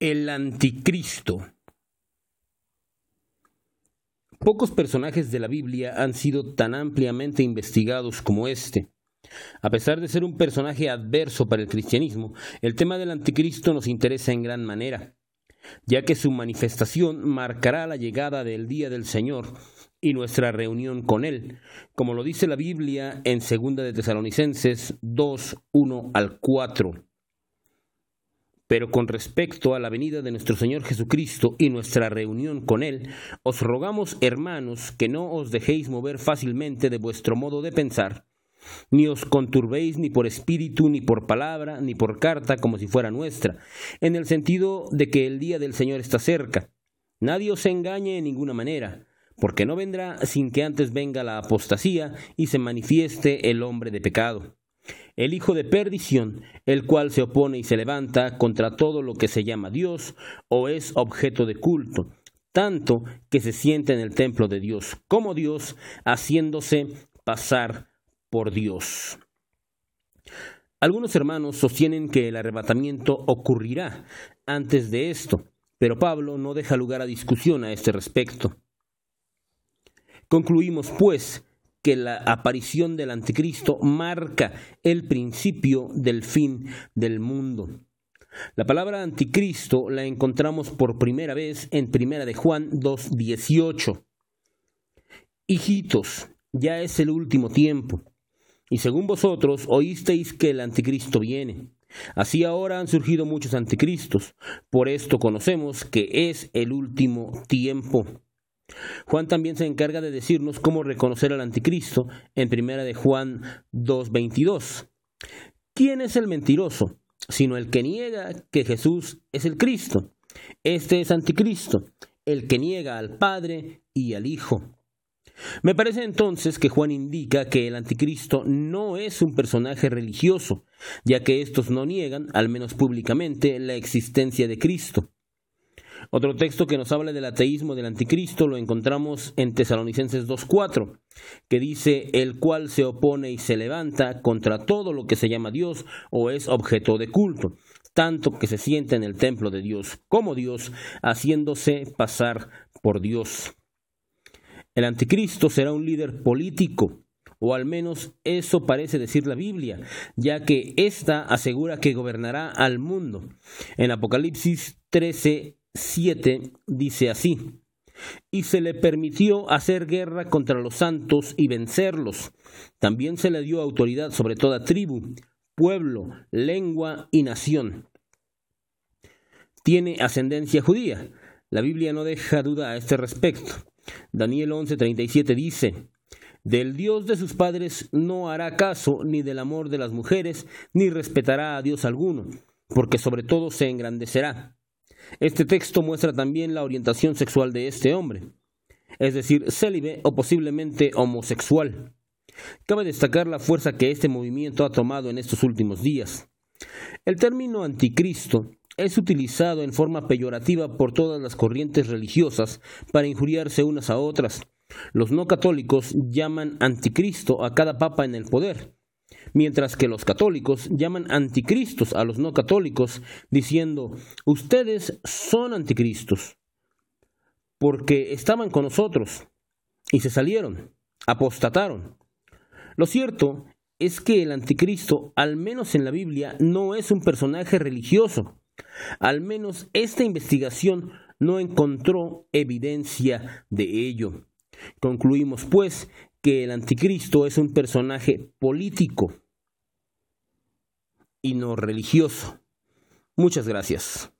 El anticristo. Pocos personajes de la Biblia han sido tan ampliamente investigados como este. A pesar de ser un personaje adverso para el cristianismo, el tema del anticristo nos interesa en gran manera, ya que su manifestación marcará la llegada del día del Señor y nuestra reunión con Él, como lo dice la Biblia en 2 de Tesalonicenses 2, 1 al 4. Pero con respecto a la venida de nuestro Señor Jesucristo y nuestra reunión con Él, os rogamos, hermanos, que no os dejéis mover fácilmente de vuestro modo de pensar, ni os conturbéis ni por espíritu, ni por palabra, ni por carta, como si fuera nuestra, en el sentido de que el día del Señor está cerca. Nadie os engañe en ninguna manera, porque no vendrá sin que antes venga la apostasía y se manifieste el hombre de pecado el hijo de perdición, el cual se opone y se levanta contra todo lo que se llama Dios o es objeto de culto, tanto que se siente en el templo de Dios como Dios, haciéndose pasar por Dios. Algunos hermanos sostienen que el arrebatamiento ocurrirá antes de esto, pero Pablo no deja lugar a discusión a este respecto. Concluimos, pues, que la aparición del anticristo marca el principio del fin del mundo. La palabra anticristo la encontramos por primera vez en Primera de Juan 2:18. Hijitos, ya es el último tiempo, y según vosotros oísteis que el anticristo viene. Así ahora han surgido muchos anticristos, por esto conocemos que es el último tiempo. Juan también se encarga de decirnos cómo reconocer al anticristo en primera de Juan 2:22. ¿Quién es el mentiroso? Sino el que niega que Jesús es el Cristo. Este es anticristo, el que niega al Padre y al Hijo. Me parece entonces que Juan indica que el anticristo no es un personaje religioso, ya que estos no niegan, al menos públicamente, la existencia de Cristo. Otro texto que nos habla del ateísmo del anticristo lo encontramos en Tesalonicenses 2.4, que dice, el cual se opone y se levanta contra todo lo que se llama Dios o es objeto de culto, tanto que se siente en el templo de Dios como Dios, haciéndose pasar por Dios. El anticristo será un líder político, o al menos eso parece decir la Biblia, ya que ésta asegura que gobernará al mundo. En Apocalipsis 13, 7 dice así, y se le permitió hacer guerra contra los santos y vencerlos. También se le dio autoridad sobre toda tribu, pueblo, lengua y nación. Tiene ascendencia judía. La Biblia no deja duda a este respecto. Daniel 11:37 dice, Del Dios de sus padres no hará caso ni del amor de las mujeres, ni respetará a Dios alguno, porque sobre todo se engrandecerá este texto muestra también la orientación sexual de este hombre, es decir, célibe o posiblemente homosexual. Cabe destacar la fuerza que este movimiento ha tomado en estos últimos días. El término anticristo es utilizado en forma peyorativa por todas las corrientes religiosas para injuriarse unas a otras. Los no católicos llaman anticristo a cada papa en el poder, mientras que los católicos llaman anticristos a los no católicos, diciendo, ustedes son anticristos, porque estaban con nosotros y se salieron, apostataron. Lo cierto es que el anticristo, al menos en la Biblia, no es un personaje religioso. Al menos esta investigación no encontró evidencia de ello. Concluimos, pues, que el anticristo es un personaje político y no religioso. Muchas gracias.